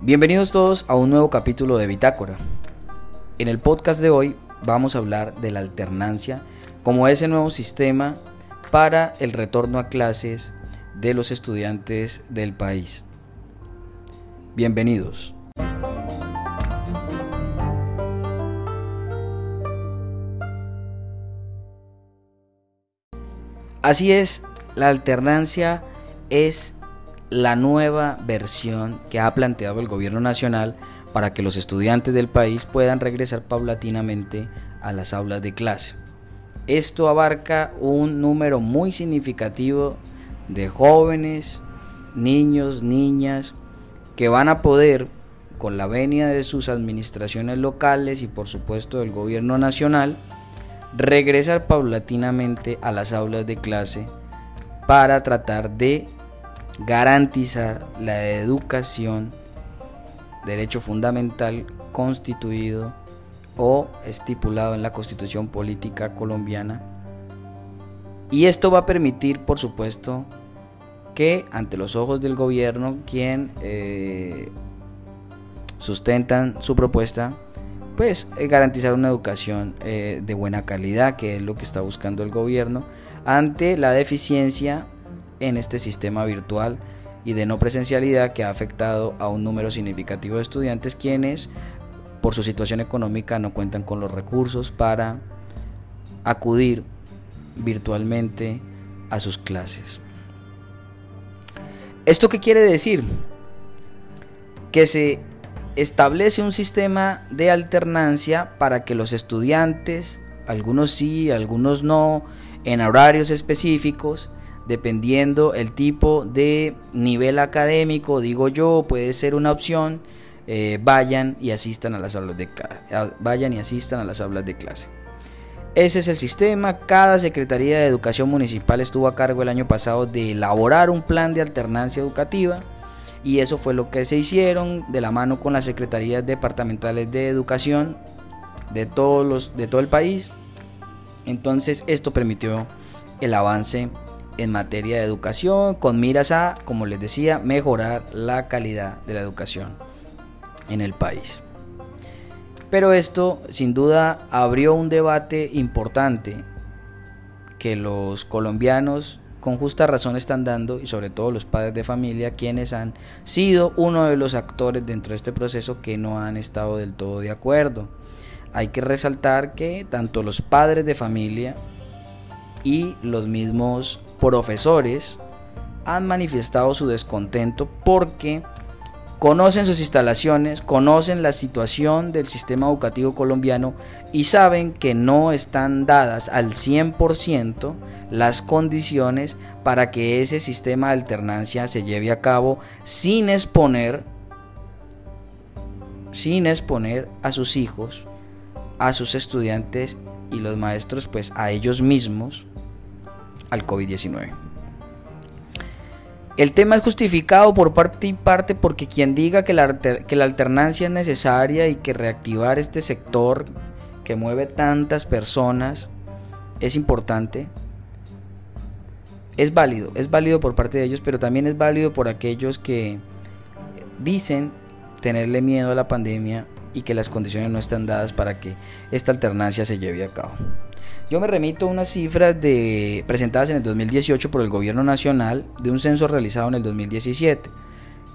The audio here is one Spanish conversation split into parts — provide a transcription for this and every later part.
Bienvenidos todos a un nuevo capítulo de Bitácora. En el podcast de hoy vamos a hablar de la alternancia como ese nuevo sistema para el retorno a clases de los estudiantes del país. Bienvenidos. Así es, la alternancia es la nueva versión que ha planteado el gobierno nacional para que los estudiantes del país puedan regresar paulatinamente a las aulas de clase. Esto abarca un número muy significativo de jóvenes, niños, niñas, que van a poder, con la venia de sus administraciones locales y por supuesto del gobierno nacional, regresar paulatinamente a las aulas de clase para tratar de garantizar la educación, derecho fundamental constituido o estipulado en la constitución política colombiana. Y esto va a permitir, por supuesto, que ante los ojos del gobierno, quien eh, sustentan su propuesta, pues eh, garantizar una educación eh, de buena calidad, que es lo que está buscando el gobierno, ante la deficiencia en este sistema virtual y de no presencialidad que ha afectado a un número significativo de estudiantes quienes por su situación económica no cuentan con los recursos para acudir virtualmente a sus clases. ¿Esto qué quiere decir? Que se establece un sistema de alternancia para que los estudiantes, algunos sí, algunos no, en horarios específicos, dependiendo el tipo de nivel académico, digo yo, puede ser una opción, eh, vayan y asistan a las aulas de vayan y asistan a las aulas de clase. Ese es el sistema. Cada Secretaría de Educación Municipal estuvo a cargo el año pasado de elaborar un plan de alternancia educativa y eso fue lo que se hicieron de la mano con las secretarías departamentales de educación de todos los de todo el país. Entonces, esto permitió el avance en materia de educación con miras a, como les decía, mejorar la calidad de la educación en el país. Pero esto sin duda abrió un debate importante que los colombianos con justa razón están dando y sobre todo los padres de familia quienes han sido uno de los actores dentro de este proceso que no han estado del todo de acuerdo. Hay que resaltar que tanto los padres de familia y los mismos profesores han manifestado su descontento porque conocen sus instalaciones, conocen la situación del sistema educativo colombiano y saben que no están dadas al 100% las condiciones para que ese sistema de alternancia se lleve a cabo sin exponer sin exponer a sus hijos, a sus estudiantes y los maestros pues a ellos mismos al COVID-19. El tema es justificado por parte y parte porque quien diga que la, alternancia es necesaria y que reactivar este sector que mueve tantas personas es importante, es válido, es válido por parte de ellos, pero también es válido por aquellos que dicen tenerle miedo a la pandemia y que las condiciones no están dadas para que esta alternancia se lleve a cabo. Yo me remito a unas cifras de, presentadas en el 2018 por el Gobierno Nacional de un censo realizado en el 2017.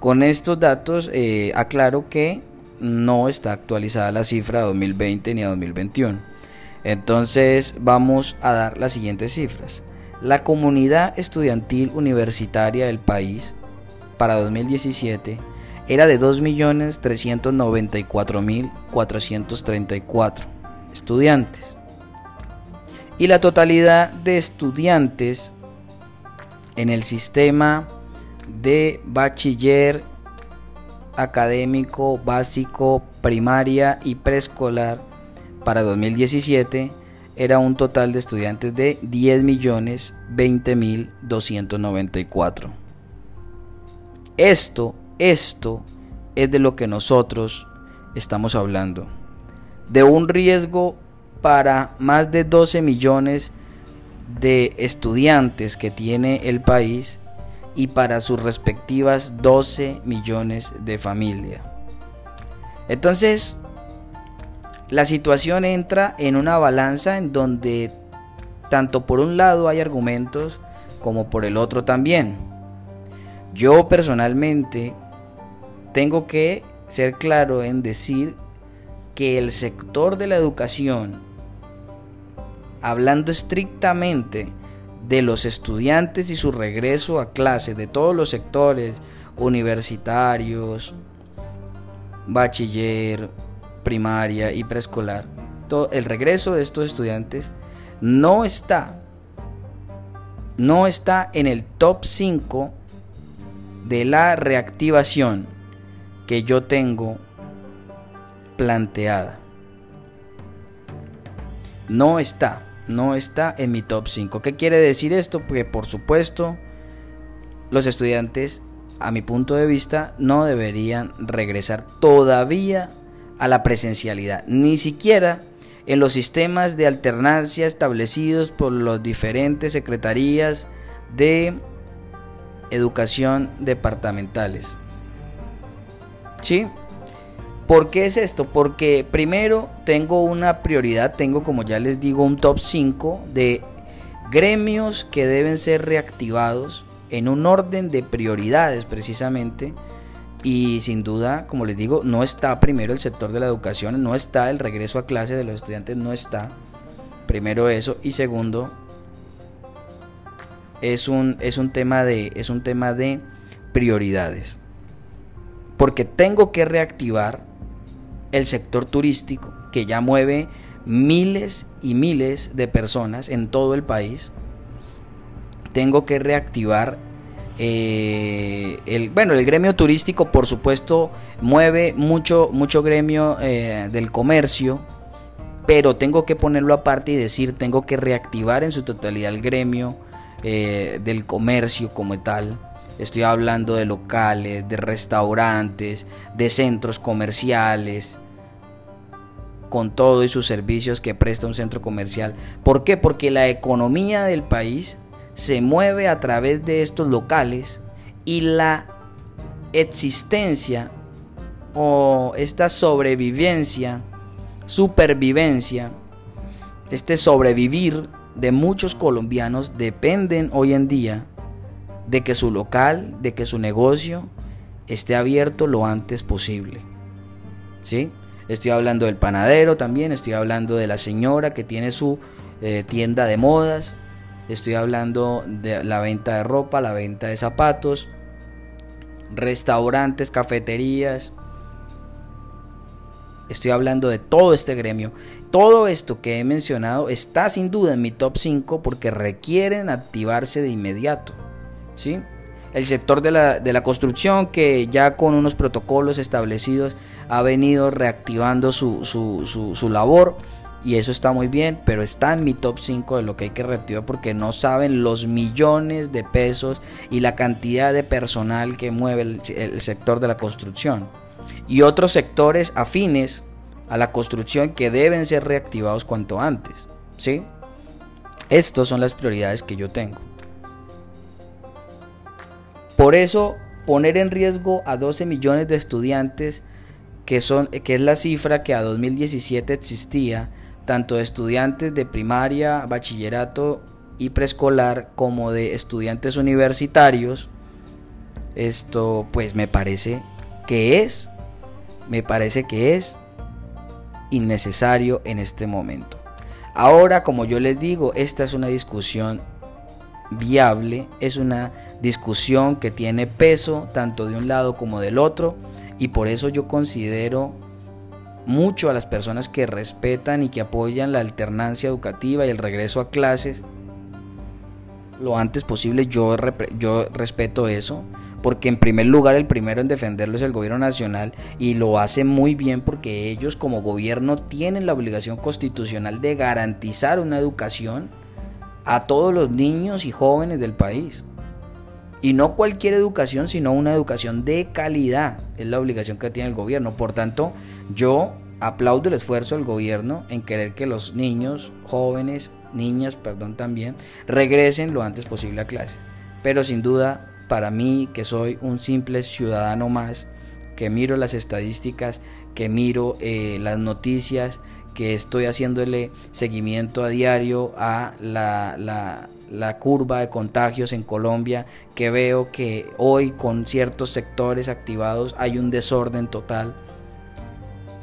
Con estos datos eh, aclaro que no está actualizada la cifra de 2020 ni a 2021. Entonces vamos a dar las siguientes cifras. La comunidad estudiantil universitaria del país para 2017 era de 2.394.434 estudiantes. Y la totalidad de estudiantes en el sistema de bachiller académico básico, primaria y preescolar para 2017 era un total de estudiantes de 10.020.294. Esto esto es de lo que nosotros estamos hablando. De un riesgo para más de 12 millones de estudiantes que tiene el país y para sus respectivas 12 millones de familias. Entonces, la situación entra en una balanza en donde tanto por un lado hay argumentos como por el otro también. Yo personalmente tengo que ser claro en decir que el sector de la educación, hablando estrictamente de los estudiantes y su regreso a clase, de todos los sectores, universitarios, bachiller, primaria y preescolar, el regreso de estos estudiantes no está, no está en el top 5 de la reactivación que yo tengo planteada. No está, no está en mi top 5. ¿Qué quiere decir esto? Porque por supuesto los estudiantes, a mi punto de vista, no deberían regresar todavía a la presencialidad, ni siquiera en los sistemas de alternancia establecidos por las diferentes secretarías de educación departamentales. ¿Sí? ¿Por qué es esto? Porque primero tengo una prioridad, tengo como ya les digo un top 5 de gremios que deben ser reactivados en un orden de prioridades precisamente y sin duda, como les digo, no está primero el sector de la educación, no está el regreso a clase de los estudiantes, no está. Primero eso. Y segundo, es un, es un, tema, de, es un tema de prioridades. Porque tengo que reactivar el sector turístico, que ya mueve miles y miles de personas en todo el país. Tengo que reactivar eh, el, bueno, el gremio turístico, por supuesto, mueve mucho, mucho gremio eh, del comercio, pero tengo que ponerlo aparte y decir, tengo que reactivar en su totalidad el gremio eh, del comercio como tal. Estoy hablando de locales, de restaurantes, de centros comerciales, con todo y sus servicios que presta un centro comercial. ¿Por qué? Porque la economía del país se mueve a través de estos locales y la existencia o esta sobrevivencia, supervivencia, este sobrevivir de muchos colombianos dependen hoy en día de que su local, de que su negocio esté abierto lo antes posible. ¿Sí? Estoy hablando del panadero también, estoy hablando de la señora que tiene su eh, tienda de modas, Estoy hablando de la venta de ropa, la venta de zapatos, restaurantes, cafeterías. Estoy hablando de todo este gremio. Todo esto que he mencionado está sin duda en mi top 5 porque requieren activarse de inmediato. ¿Sí? El sector de la, de la construcción que ya con unos protocolos establecidos ha venido reactivando su, su, su, labor y eso está muy bien, pero está en mi top 5 de lo que hay que reactivar porque no saben los millones de pesos y la cantidad de personal que mueve el, sector de la construcción. Y otros sectores afines a la construcción que deben ser reactivados cuanto antes. ¿Sí? Estas son las prioridades que yo tengo. Por eso, poner en riesgo a 12 millones de estudiantes, que, son, que es la cifra que a 2017 existía, tanto de estudiantes de primaria, bachillerato y preescolar como de estudiantes universitarios. Esto pues me parece que es, me parece que es innecesario en este momento. Ahora, como yo les digo, esta es una discusión viable, es una discusión que tiene peso tanto de un lado como del otro y por eso yo considero mucho a las personas que respetan y que apoyan la alternancia educativa y el regreso a clases lo antes posible. Yo, yo respeto eso, porque en primer lugar el primero en defenderlo es el gobierno nacional y lo hace muy bien porque ellos como gobierno tienen la obligación constitucional de garantizar una educación a todos los niños y jóvenes del país. Y no cualquier educación, sino una educación de calidad. Es la obligación que tiene el gobierno. Por tanto, yo aplaudo el esfuerzo del gobierno en querer que los niños, jóvenes, niñas, perdón, también, regresen lo antes posible a clase. Pero sin duda, para mí, que soy un simple ciudadano más, que miro las estadísticas, que miro eh, las noticias, que estoy haciéndole seguimiento a diario a la, la, curva de contagios en Colombia, que veo que hoy con ciertos sectores activados hay un desorden total.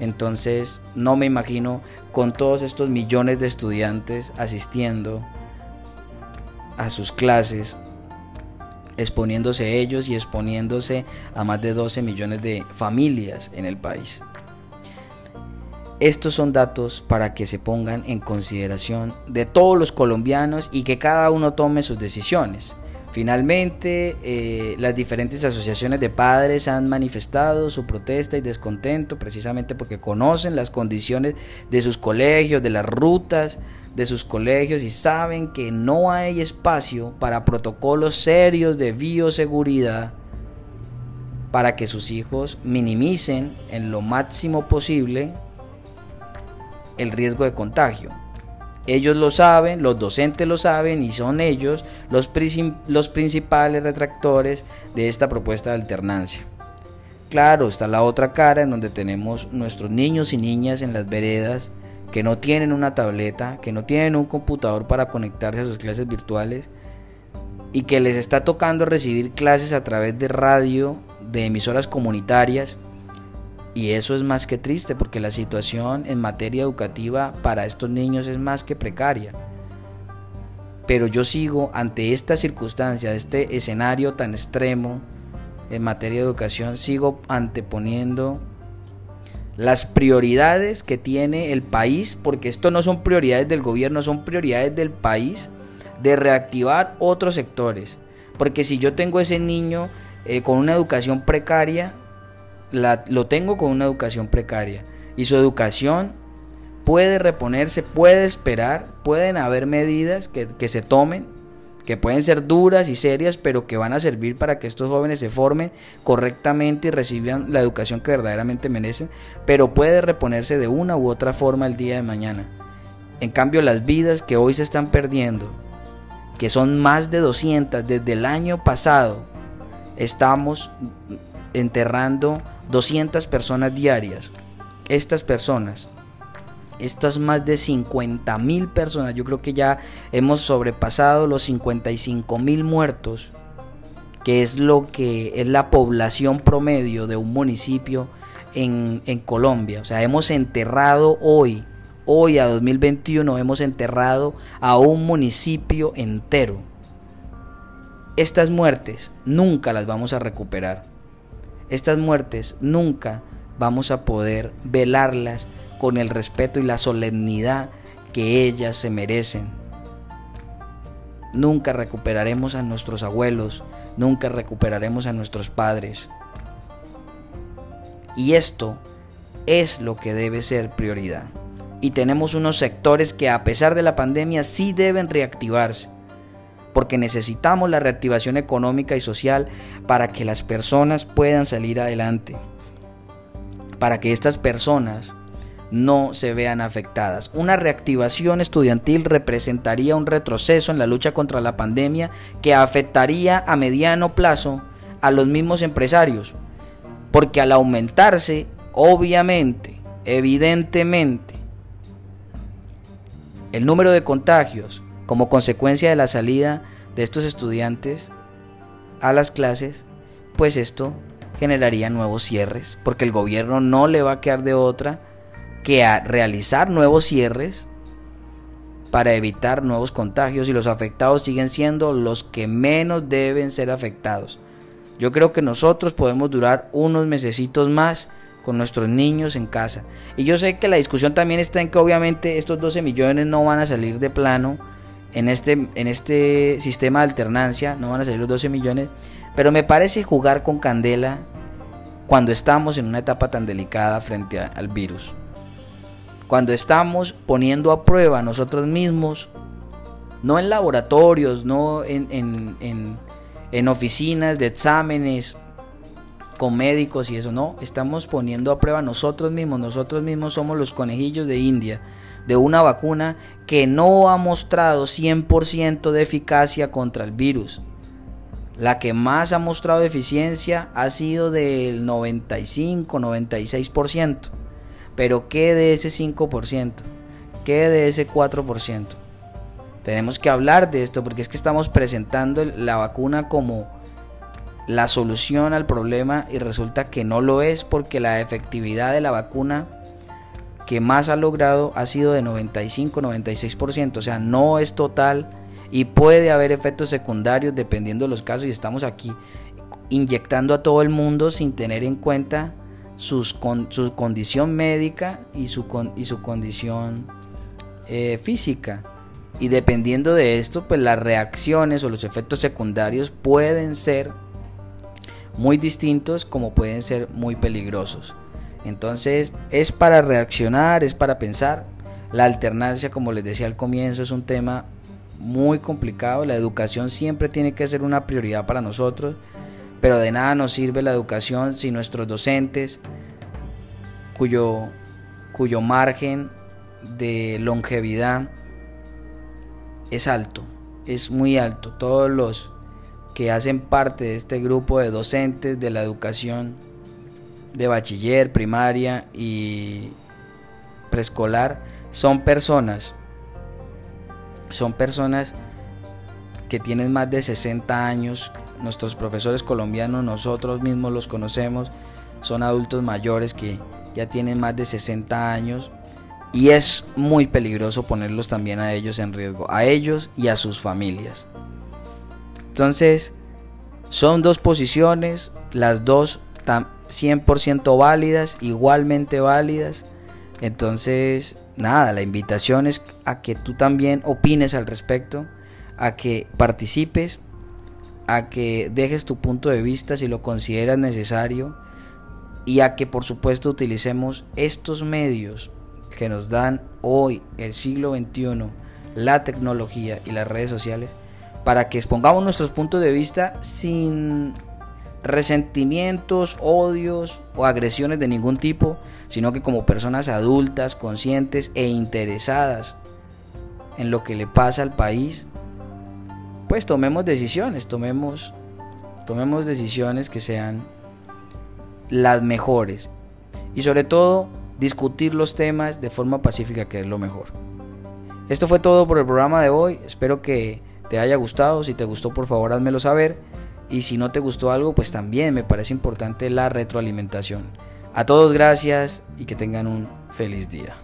Entonces no me imagino con todos estos millones de estudiantes asistiendo a sus clases, exponiéndose ellos y exponiéndose a más de 12 millones de familias en el país. Estos son datos para que se pongan en consideración de todos los colombianos y que cada uno tome sus decisiones. Finalmente, eh, las diferentes asociaciones de padres han manifestado su protesta y descontento precisamente porque conocen las condiciones de sus colegios, de las rutas de sus colegios y saben que no hay espacio para protocolos serios de bioseguridad para que sus hijos minimicen en lo máximo posible el riesgo de contagio. Ellos lo saben, los docentes lo saben y son ellos los, principales retractores de esta propuesta de alternancia. Claro, está la otra cara en donde tenemos nuestros niños y niñas en las veredas que no tienen una tableta, que no tienen un computador para conectarse a sus clases virtuales y que les está tocando recibir clases a través de radio, de emisoras comunitarias y eso es más que triste porque la situación en materia educativa para estos niños es más que precaria. Pero yo sigo ante esta circunstancia, este escenario tan extremo en materia de educación, sigo anteponiendo las prioridades que tiene el país, porque esto no son prioridades del gobierno, son prioridades del país de reactivar otros sectores. Porque si yo tengo ese niño eh, con una educación precaria, lo tengo con una educación precaria y su educación puede reponerse, puede esperar, pueden haber medidas que, que se tomen, que pueden ser duras y serias, pero que van a servir para que estos jóvenes se formen correctamente y reciban la educación que verdaderamente merecen, pero puede reponerse de una u otra forma el día de mañana. En cambio, las vidas que hoy se están perdiendo, que son más de 200 desde el año pasado, estamos enterrando 200 personas diarias. Estas personas, estas más de 50 mil personas, yo creo que ya hemos sobrepasado los 55 mil muertos, que es lo que es la población promedio de un municipio en, en Colombia. O sea, hemos enterrado hoy, hoy a 2021, hemos enterrado a un municipio entero. Estas muertes nunca las vamos a recuperar estas muertes nunca vamos a poder velarlas con el respeto y la solemnidad que ellas se merecen. Nunca recuperaremos a nuestros abuelos, nunca recuperaremos a nuestros padres. Y esto es lo que debe ser prioridad. Y tenemos unos sectores que a pesar de la pandemia sí deben reactivarse porque necesitamos la reactivación económica y social para que las personas puedan salir adelante, para que estas personas no se vean afectadas. Una reactivación estudiantil representaría un retroceso en la lucha contra la pandemia que afectaría a mediano plazo a los mismos empresarios, porque al aumentarse, obviamente, evidentemente, el número de contagios como consecuencia de la salida de estos estudiantes a las clases, pues esto generaría nuevos cierres, porque el gobierno no le va a quedar de otra que a realizar nuevos cierres para evitar nuevos contagios y los afectados siguen siendo los que menos deben ser afectados. Yo creo que nosotros podemos durar unos mesecitos más con nuestros niños en casa. Y yo sé que la discusión también está en que obviamente estos 12 millones no van a salir de plano en este, en este sistema de alternancia, no van a salir los 12 millones, pero me parece jugar con candela cuando estamos en una etapa tan delicada frente al virus. Cuando estamos poniendo a prueba nosotros mismos, no en laboratorios, no en, en, en oficinas de exámenes con médicos y eso, no, estamos poniendo a prueba nosotros mismos, nosotros mismos somos los conejillos de India de una vacuna que no ha mostrado 100% de eficacia contra el virus. la que más ha mostrado eficiencia ha sido del 95, 96%. Pero ¿qué de ese 5%? ¿Qué de ese 4%? Tenemos que hablar de esto porque es que estamos presentando la vacuna como la solución al problema y resulta que no lo es porque la efectividad de la vacuna que más ha logrado ha sido de 95-96%, o sea, no es total y puede haber efectos secundarios dependiendo de los casos y estamos aquí inyectando a todo el mundo sin tener en cuenta sus su condición médica y su, y su condición eh, física. Y dependiendo de esto, pues las reacciones o los efectos secundarios pueden ser muy distintos como pueden ser muy peligrosos. Entonces es para reaccionar, es para pensar. La alternancia, como les decía al comienzo, es un tema muy complicado. La educación siempre tiene que ser una prioridad para nosotros, pero de nada nos sirve la educación si nuestros docentes, cuyo, cuyo margen de longevidad es alto, es muy alto. Todos los que hacen parte de este grupo de docentes de la educación de bachiller, primaria y preescolar son personas son personas que tienen más de 60 años. Nuestros profesores colombianos, nosotros mismos los conocemos, son adultos mayores que ya tienen más de 60 años y es muy peligroso ponerlos también a ellos en riesgo, a ellos y a sus familias. Entonces, son dos posiciones, las dos 100% válidas, igualmente válidas. Entonces, nada, la invitación es a que tú también opines al respecto, a que participes, a que dejes tu punto de vista si lo consideras necesario y a que por supuesto utilicemos estos medios que nos dan hoy el siglo XXI, la tecnología y las redes sociales, para que expongamos nuestros puntos de vista sin resentimientos, odios o agresiones de ningún tipo, sino que como personas adultas, conscientes e interesadas en lo que le pasa al país, pues tomemos decisiones, tomemos, tomemos decisiones que sean las mejores. Y sobre todo discutir los temas de forma pacífica que es lo mejor. Esto fue todo por el programa de hoy, espero que te haya gustado, si te gustó por favor házmelo saber y si no te gustó algo, pues también me parece importante la retroalimentación. A todos gracias y que tengan un feliz día.